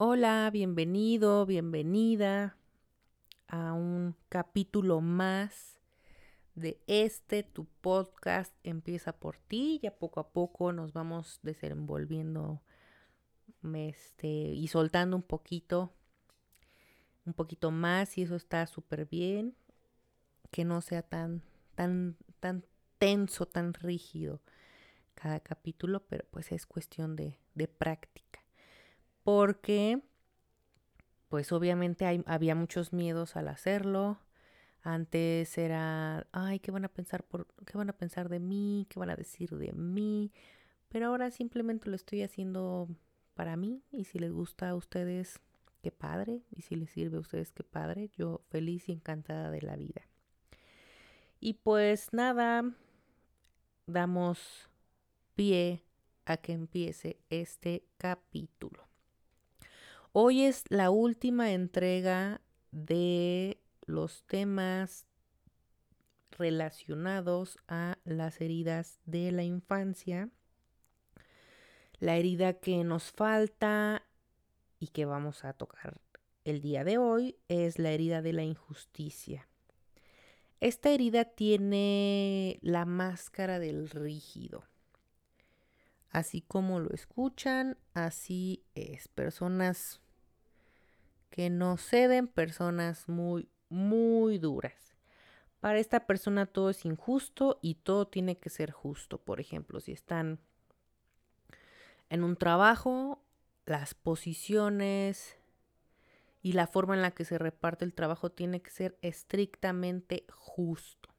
Hola, bienvenido, bienvenida a un capítulo más de este, tu podcast empieza por ti. Ya poco a poco nos vamos desenvolviendo este, y soltando un poquito, un poquito más y eso está súper bien. Que no sea tan, tan, tan tenso, tan rígido cada capítulo, pero pues es cuestión de, de práctica porque pues obviamente había muchos miedos al hacerlo. Antes era, ay, ¿qué van a pensar qué van a pensar de mí? ¿Qué van a decir de mí? Pero ahora simplemente lo estoy haciendo para mí y si les gusta a ustedes, qué padre, y si les sirve a ustedes, qué padre, yo feliz y encantada de la vida. Y pues nada, damos pie a que empiece este capítulo. Hoy es la última entrega de los temas relacionados a las heridas de la infancia. La herida que nos falta y que vamos a tocar el día de hoy es la herida de la injusticia. Esta herida tiene la máscara del rígido. Así como lo escuchan, así es. Personas que no ceden, personas muy, muy duras. Para esta persona todo es injusto y todo tiene que ser justo. Por ejemplo, si están en un trabajo, las posiciones y la forma en la que se reparte el trabajo tiene que ser estrictamente justo.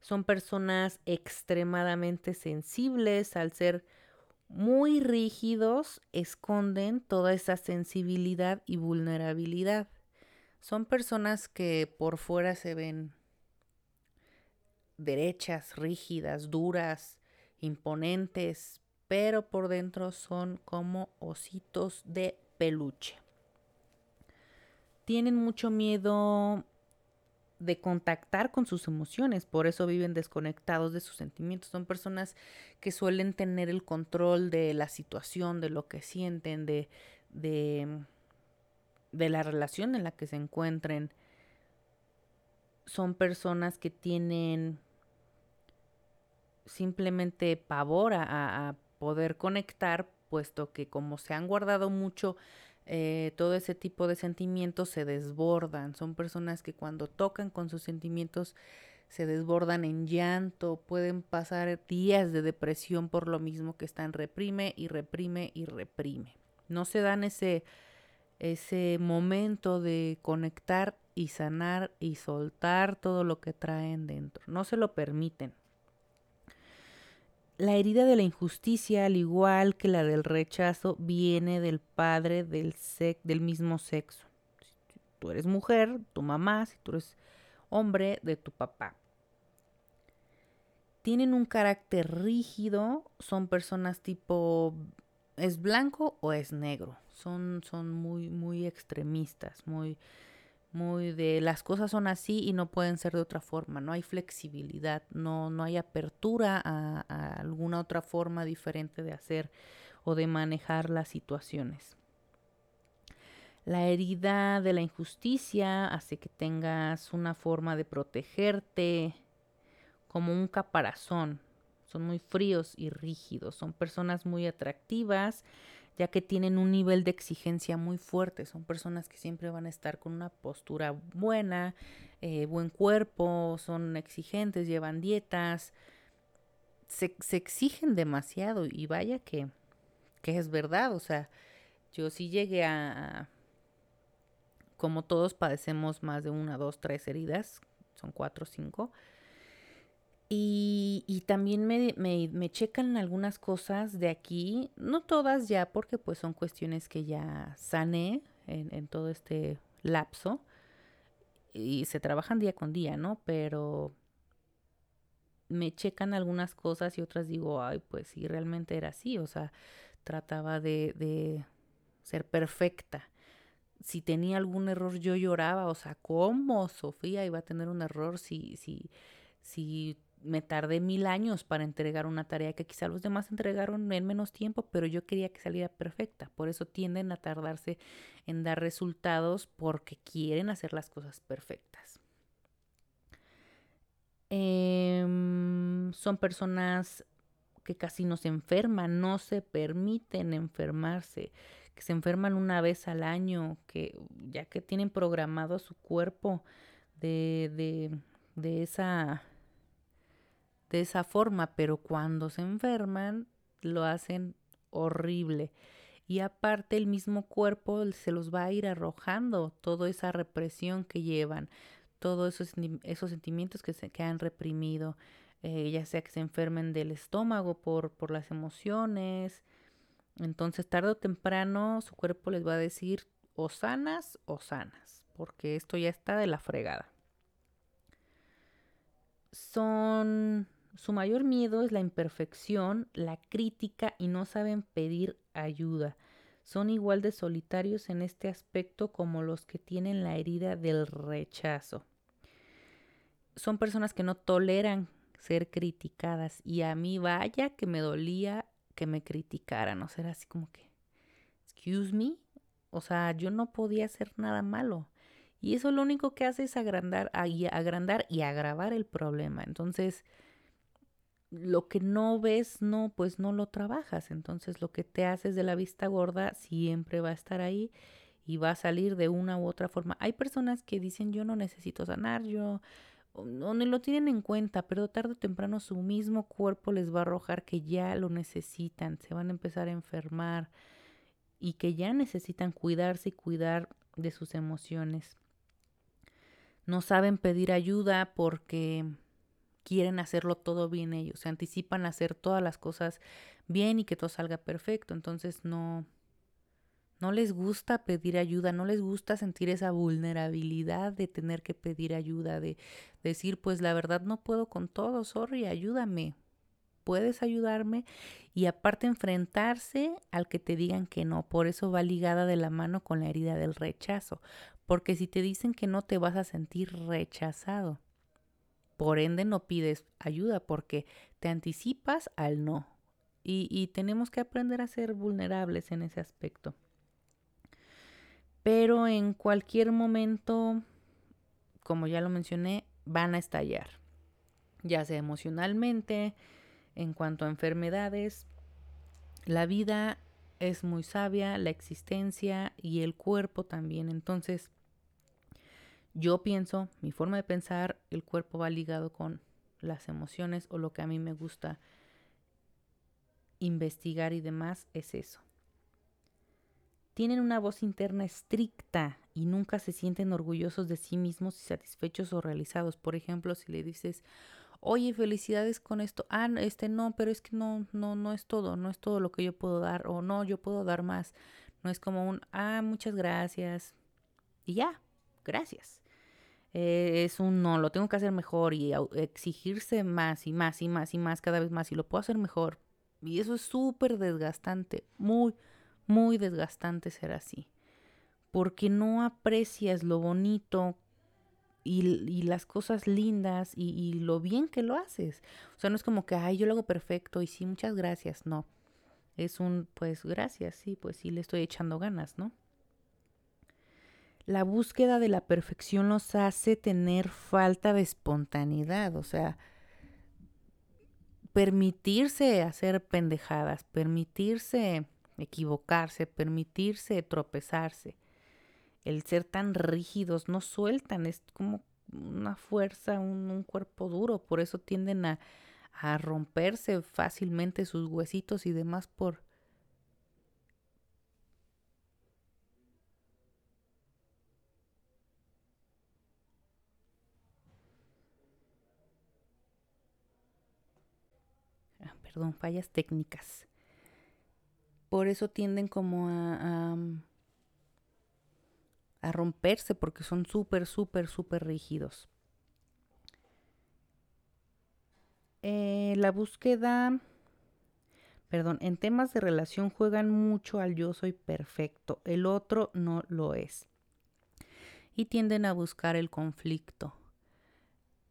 Son personas extremadamente sensibles al ser muy rígidos, esconden toda esa sensibilidad y vulnerabilidad. Son personas que por fuera se ven derechas, rígidas, duras, imponentes, pero por dentro son como ositos de peluche. Tienen mucho miedo de contactar con sus emociones, por eso viven desconectados de sus sentimientos. Son personas que suelen tener el control de la situación, de lo que sienten, de, de, de la relación en la que se encuentren. Son personas que tienen simplemente pavor a, a poder conectar, puesto que como se han guardado mucho eh, todo ese tipo de sentimientos se desbordan. Son personas que cuando tocan con sus sentimientos se desbordan en llanto, pueden pasar días de depresión por lo mismo que están reprime y reprime y reprime. No se dan ese, ese momento de conectar y sanar y soltar todo lo que traen dentro. No se lo permiten. La herida de la injusticia, al igual que la del rechazo, viene del padre del, del mismo sexo. Si tú eres mujer, tu mamá, si tú eres hombre, de tu papá. Tienen un carácter rígido, son personas tipo, ¿es blanco o es negro? Son, son muy, muy extremistas, muy muy de las cosas son así y no pueden ser de otra forma, no hay flexibilidad, no, no hay apertura a, a alguna otra forma diferente de hacer o de manejar las situaciones. La herida de la injusticia hace que tengas una forma de protegerte como un caparazón. Son muy fríos y rígidos, son personas muy atractivas ya que tienen un nivel de exigencia muy fuerte. Son personas que siempre van a estar con una postura buena, eh, buen cuerpo, son exigentes, llevan dietas, se, exigen demasiado y vaya que, que es verdad. O sea, yo sí llegué a, como todos padecemos más de una, dos, tres heridas, son cuatro cinco y, también me, checan algunas cosas de aquí, no todas ya, porque pues son cuestiones que ya sané en, en todo este lapso y se trabajan día con día, ¿no? Pero me checan algunas cosas y otras digo, ay, pues sí, realmente era así, o sea, trataba de, de ser perfecta. Si tenía algún error yo lloraba, o sea, ¿cómo Sofía iba a tener un error si, si, si me tardé mil años para entregar una tarea que quizá los demás entregaron en menos tiempo, pero yo quería que saliera perfecta. Por eso tienden a tardarse en dar resultados porque quieren hacer las cosas perfectas. Em, son personas que casi no se enferman, no se permiten enfermarse, que se enferman una vez al año, que ya que tienen programado su cuerpo de, de, de esa de esa forma, pero cuando se enferman lo hacen horrible. Y aparte el mismo cuerpo se los va a ir arrojando toda esa represión que llevan, todos esos, esos sentimientos que, se, que han reprimido, eh, ya sea que se enfermen del estómago por, por las emociones. Entonces tarde o temprano su cuerpo les va a decir o sanas o sanas, porque esto ya está de la fregada. Son su mayor miedo es la imperfección, la crítica y no saben pedir ayuda. Son igual de solitarios en este aspecto como los que tienen la herida del rechazo. Son personas que no toleran ser criticadas y a mí vaya que me dolía que me criticaran, o sea, así como que, excuse me, o sea, yo no podía hacer nada malo. Y eso lo único que hace es agrandar, agrandar y agravar el problema. Entonces, lo que no ves, no, pues no lo trabajas. Entonces lo que te haces de la vista gorda siempre va a estar ahí y va a salir de una u otra forma. Hay personas que dicen yo no necesito sanar, yo no, lo tienen en cuenta, pero tarde o temprano su mismo cuerpo les va a arrojar que ya lo necesitan, se van a empezar a enfermar y que ya necesitan cuidarse y cuidar de sus emociones. No saben pedir ayuda porque quieren hacerlo todo bien ellos, se anticipan a hacer todas las cosas bien y que todo salga perfecto, entonces no no les gusta pedir ayuda, no les gusta sentir esa vulnerabilidad de tener que pedir ayuda, de decir, pues la verdad no puedo con todo, sorry, ayúdame. ¿Puedes ayudarme? Y aparte enfrentarse al que te digan que no. Por eso va ligada de la mano con la herida del rechazo. Porque si te dicen que no, te vas a sentir rechazado. Por ende no pides ayuda porque te anticipas al no. Y, tenemos que aprender a ser vulnerables en ese aspecto. Pero en cualquier momento, como ya lo mencioné, van a estallar. Ya sea emocionalmente, en cuanto a enfermedades. La vida es muy sabia, la existencia y el cuerpo también. Entonces, yo pienso, mi forma de pensar, el cuerpo va ligado con las emociones o lo que a mí me gusta investigar y demás es eso. Tienen una voz interna estricta y nunca se sienten orgullosos de sí mismos y satisfechos o realizados. Por ejemplo, si le dices, oye, felicidades con esto, ah, este no, pero es que no, no, no es todo, no es todo lo que yo puedo dar, o no, yo puedo dar más. No es como un, ah, muchas gracias. Y ya, gracias. Eh, es un no, lo tengo que hacer mejor y exigirse más y más y más y más cada vez más y lo puedo hacer mejor. Y eso es súper desgastante, muy, muy desgastante ser así. Porque no aprecias lo bonito y, las cosas lindas y, y, lo bien que lo haces. O sea, no es como que, ay, yo lo hago perfecto y sí, muchas gracias. No. Es un, pues gracias, sí, pues sí le estoy echando ganas, ¿no? La búsqueda de la perfección nos hace tener falta de espontaneidad, o sea, permitirse hacer pendejadas, permitirse equivocarse, permitirse tropezarse. El ser tan rígidos no sueltan, es como una fuerza, un, cuerpo duro, por eso tienden a, a romperse fácilmente sus huesitos y demás por perdón, fallas técnicas. Por eso tienden como a, a, romperse porque son súper, súper, súper rígidos. Eh, la búsqueda, perdón, en temas de relación juegan mucho al yo soy perfecto, el otro no lo es. Y tienden a buscar el conflicto.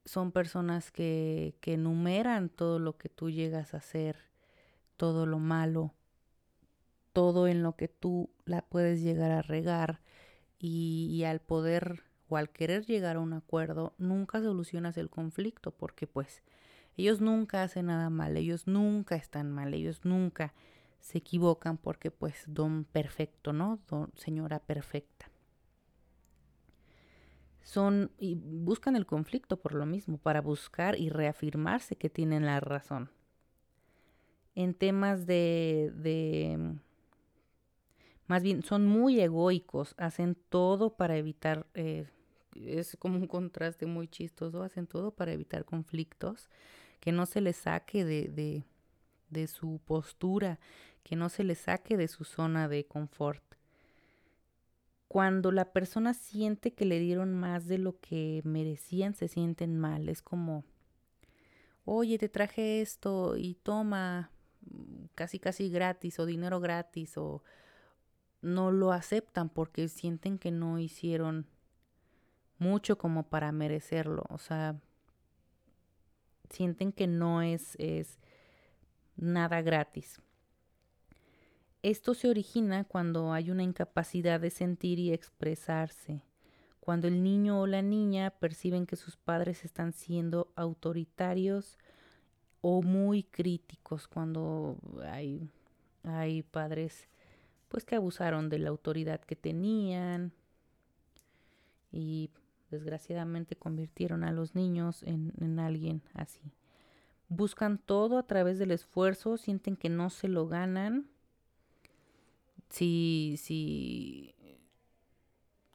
Son personas que, que enumeran todo lo que tú llegas a hacer, todo lo malo, todo en lo que tú la puedes llegar a regar y, y, al poder o al querer llegar a un acuerdo nunca solucionas el conflicto porque pues ellos nunca hacen nada mal, ellos nunca están mal, ellos nunca se equivocan porque pues don perfecto, ¿no? Don señora perfecta son y buscan el conflicto por lo mismo, para buscar y reafirmarse que tienen la razón. En temas de, de más bien son muy egoicos, hacen todo para evitar, eh, es como un contraste muy chistoso, hacen todo para evitar conflictos, que no se les saque de, de, de su postura, que no se les saque de su zona de confort cuando la persona siente que le dieron más de lo que merecían, se sienten mal. Es como, oye, te traje esto y toma mm, casi casi gratis o dinero gratis o no lo aceptan porque sienten que no hicieron mucho como para merecerlo. O sea, sienten que no es, es nada gratis. Esto se origina cuando hay una incapacidad de sentir y expresarse, cuando el niño o la niña perciben que sus padres están siendo autoritarios o muy críticos, cuando hay, hay padres pues que abusaron de la autoridad que tenían y desgraciadamente convirtieron a los niños en, en alguien así. Buscan todo a través del esfuerzo, sienten que no se lo ganan si, si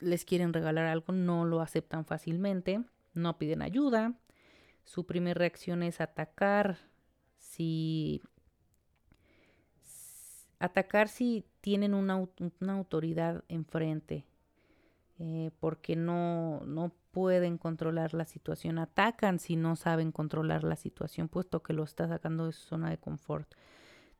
les quieren regalar algo, no lo aceptan fácilmente, no piden ayuda. Su primera reacción es atacar. Si atacar si tienen una, una autoridad enfrente, eh, porque no, no pueden controlar la situación. Atacan si no saben controlar la situación, puesto que lo está sacando de su zona de confort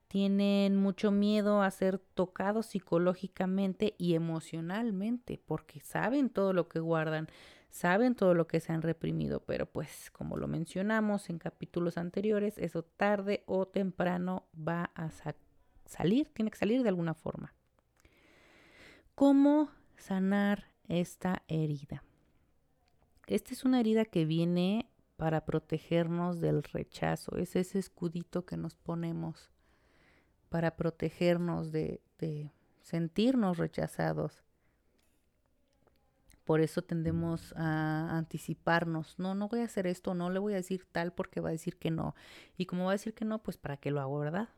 tienen mucho miedo a ser tocados psicológicamente y emocionalmente, porque saben todo lo que guardan, saben todo lo que se han reprimido, pero pues como lo mencionamos en capítulos anteriores, eso tarde o temprano va a salir, tiene que salir de alguna forma. ¿Cómo sanar esta herida? Esta es una herida que viene para protegernos del rechazo, es ese escudito que nos ponemos para protegernos de, sentirnos rechazados. Por eso tendemos a anticiparnos. No, no voy a hacer esto, no le voy a decir tal porque va a decir que no. Y como va a decir que no, pues para qué lo hago, ¿verdad?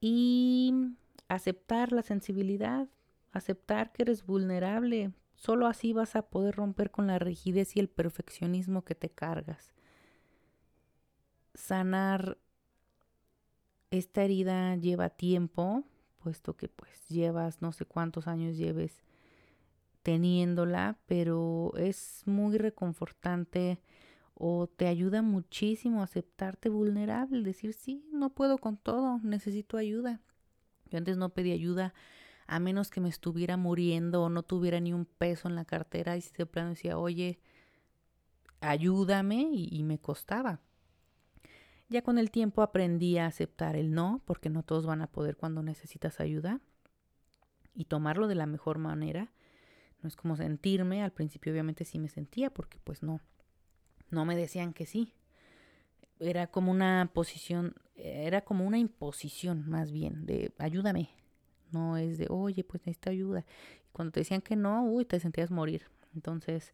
Y aceptar la sensibilidad, aceptar que eres vulnerable. Solo así vas a poder romper con la rigidez y el perfeccionismo que te cargas. Sanar esta herida lleva tiempo, puesto que pues llevas no sé cuántos años lleves teniéndola, pero es muy reconfortante o te ayuda muchísimo a aceptarte vulnerable, decir, sí, no puedo con todo, necesito ayuda. Yo antes no pedí ayuda a menos que me estuviera muriendo o no tuviera ni un peso en la cartera y si de plano decía, oye, ayúdame y, y me costaba. Ya con el tiempo aprendí a aceptar el no, porque no todos van a poder cuando necesitas ayuda, y tomarlo de la mejor manera. No es como sentirme, al principio obviamente sí me sentía, porque pues no, no me decían que sí. Era como una posición, era como una imposición más bien, de ayúdame. No es de, oye, pues necesito ayuda. Y cuando te decían que no, uy, te sentías morir. Entonces,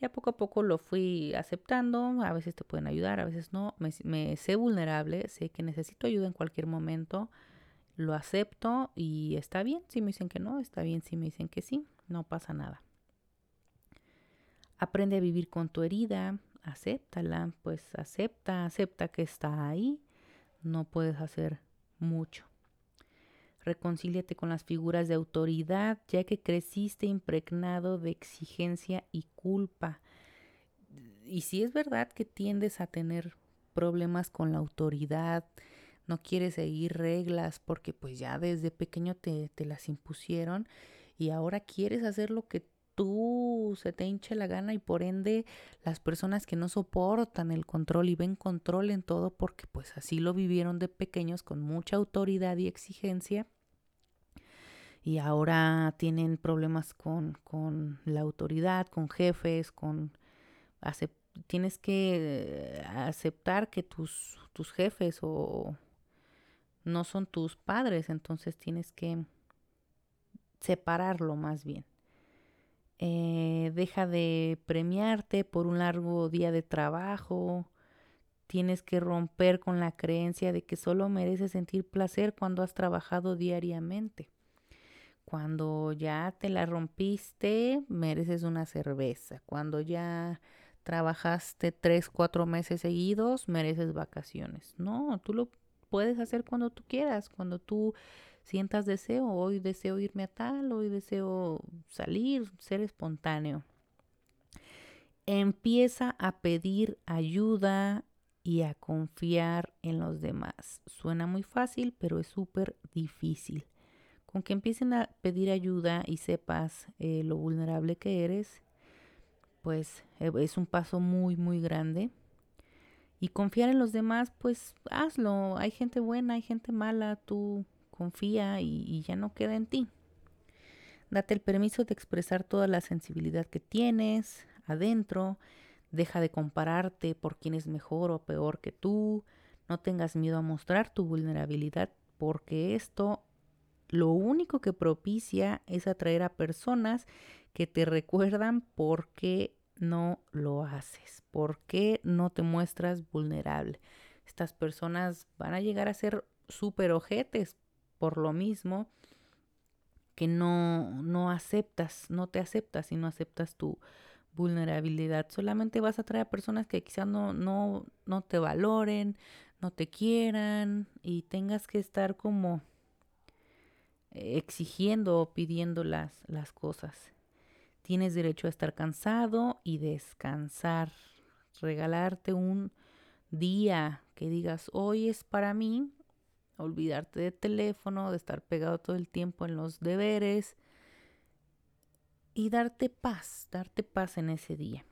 ya poco a poco lo fui aceptando, a veces te pueden ayudar, a veces no, me, sé vulnerable, sé que necesito ayuda en cualquier momento, lo acepto y está bien si me dicen que no, está bien si me dicen que sí, no pasa nada. Aprende a vivir con tu herida, acéptala, pues acepta, acepta que está ahí, no puedes hacer mucho. Reconcíliate con las figuras de autoridad, ya que creciste impregnado de exigencia y culpa. Y si es verdad que tiendes a tener problemas con la autoridad, no quieres seguir reglas porque pues ya desde pequeño te, te las impusieron y ahora quieres hacer lo que tú se te hinche la gana y por ende las personas que no soportan el control y ven control en todo porque pues así lo vivieron de pequeños con mucha autoridad y exigencia y ahora tienen problemas con, con la autoridad, con jefes, con tienes que aceptar que tus, tus jefes o no son tus padres, entonces tienes que separarlo más bien. Eh, deja de premiarte por un largo día de trabajo. Tienes que romper con la creencia de que solo mereces sentir placer cuando has trabajado diariamente. Cuando ya te la rompiste, mereces una cerveza. Cuando ya trabajaste tres, cuatro meses seguidos, mereces vacaciones. No, tú lo puedes hacer cuando tú quieras, cuando tú sientas deseo, hoy deseo irme a tal, hoy deseo salir, ser espontáneo. Empieza a pedir ayuda y a confiar en los demás. Suena muy fácil, pero es súper difícil. Con que empiecen a pedir ayuda y sepas eh, lo vulnerable que eres, pues eh, es un paso muy, muy grande. Y confiar en los demás, pues hazlo. Hay gente buena, hay gente mala, tú confía y, ya no queda en ti. Date el permiso de expresar toda la sensibilidad que tienes adentro. Deja de compararte por quién es mejor o peor que tú. No tengas miedo a mostrar tu vulnerabilidad porque esto lo único que propicia es atraer a personas que te recuerdan por qué no lo haces, por qué no te muestras vulnerable. Estas personas van a llegar a ser súper ojetes por lo mismo que no, no aceptas, no te aceptas y no aceptas tu vulnerabilidad. Solamente vas a traer a personas que quizás no, no, no te valoren, no te quieran y tengas que estar como exigiendo o pidiendo las, las cosas. Tienes derecho a estar cansado y descansar. Regalarte un día que digas, hoy es para mí olvidarte de teléfono, de estar pegado todo el tiempo en los deberes y darte paz, darte paz en ese día.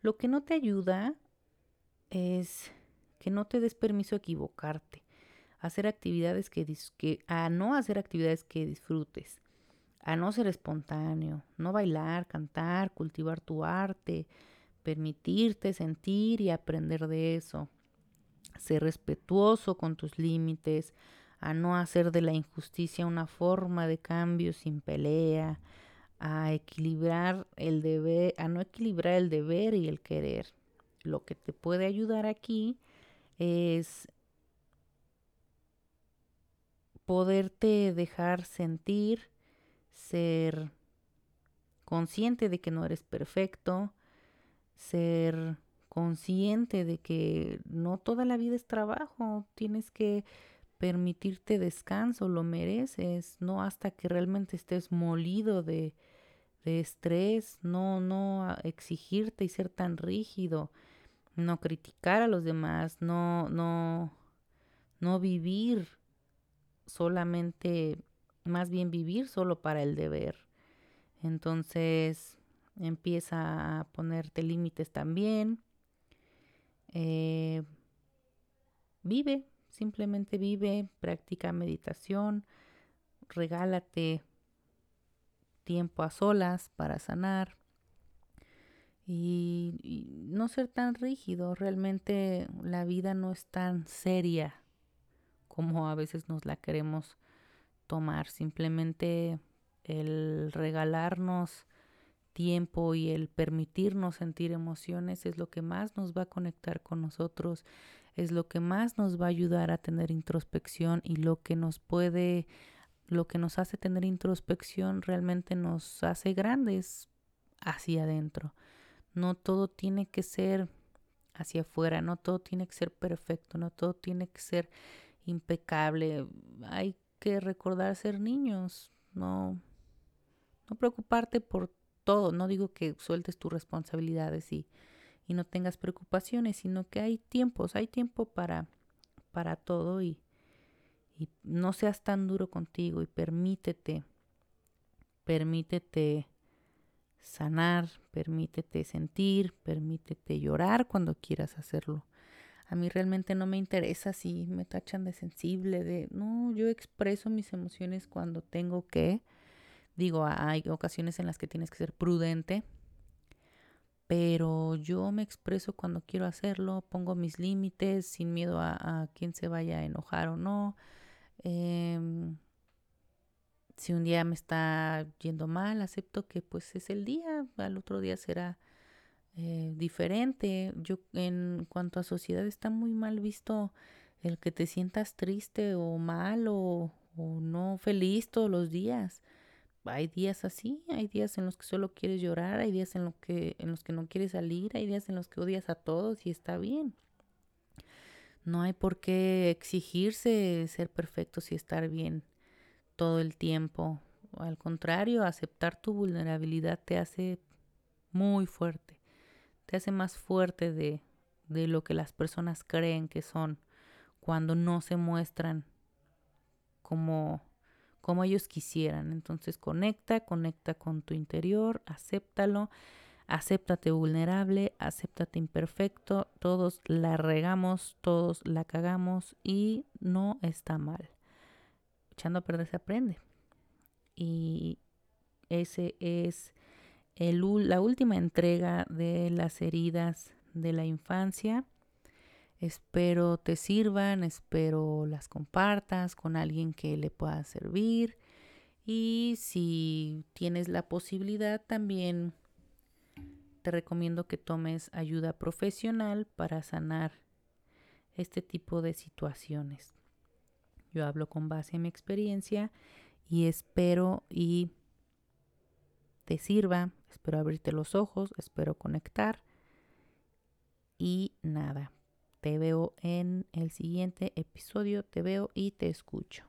Lo que no te ayuda es que no te des permiso a equivocarte, hacer actividades que, que a no hacer actividades que disfrutes, a no ser espontáneo, no bailar, cantar, cultivar tu arte, permitirte sentir y aprender de eso, ser respetuoso con tus límites, a no hacer de la injusticia una forma de cambio sin pelea, a equilibrar el deber, a no equilibrar el deber y el querer. Lo que te puede ayudar aquí es poderte dejar sentir, ser consciente de que no eres perfecto, ser consciente de que no toda la vida es trabajo, tienes que permitirte descanso, lo mereces, no hasta que realmente estés molido de, de estrés, no, no exigirte y ser tan rígido, no criticar a los demás, no, no, no vivir solamente, más bien vivir solo para el deber. Entonces empieza a ponerte límites también eh, vive, simplemente vive, practica meditación, regálate tiempo a solas para sanar y, y, no ser tan rígido. Realmente la vida no es tan seria como a veces nos la queremos tomar. Simplemente el regalarnos tiempo y el permitirnos sentir emociones es lo que más nos va a conectar con nosotros, es lo que más nos va a ayudar a tener introspección y lo que nos puede, lo que nos hace tener introspección realmente nos hace grandes hacia adentro. No todo tiene que ser hacia afuera, no todo tiene que ser perfecto, no todo tiene que ser impecable. Hay que recordar ser niños, no no preocuparte por todo. No digo que sueltes tus responsabilidades y, y no tengas preocupaciones, sino que hay tiempos, hay tiempo para, para todo y, y no seas tan duro contigo y permítete, permítete sanar, permítete sentir, permítete llorar cuando quieras hacerlo. A mí realmente no me interesa si me tachan de sensible, de no, yo expreso mis emociones cuando tengo que. Digo, hay ocasiones en las que tienes que ser prudente, pero yo me expreso cuando quiero hacerlo, pongo mis límites sin miedo a, a quién se vaya a enojar o no. Eh, si un día me está yendo mal, acepto que pues es el día, al otro día será eh, diferente. Yo en cuanto a sociedad está muy mal visto el que te sientas triste o mal o, o no feliz todos los días. Hay días así, hay días en los que solo quieres llorar, hay días en, lo que, en los que no quieres salir, hay días en los que odias a todos y está bien. No hay por qué exigirse ser perfectos y estar bien todo el tiempo. Al contrario, aceptar tu vulnerabilidad te hace muy fuerte, te hace más fuerte de, de lo que las personas creen que son cuando no se muestran como, como ellos quisieran. Entonces conecta, conecta con tu interior, acéptalo, acéptate vulnerable, acéptate imperfecto, todos la regamos, todos la cagamos y no está mal echando a perder se aprende. Y ese es la última entrega de las heridas de la infancia. Espero te sirvan, espero las compartas con alguien que le pueda servir. Y si tienes la posibilidad, también te recomiendo que tomes ayuda profesional para sanar este tipo de situaciones. Yo hablo con base en mi experiencia y espero y te sirva, espero abrirte los ojos, espero conectar y nada, te veo en el siguiente episodio, te veo y te escucho.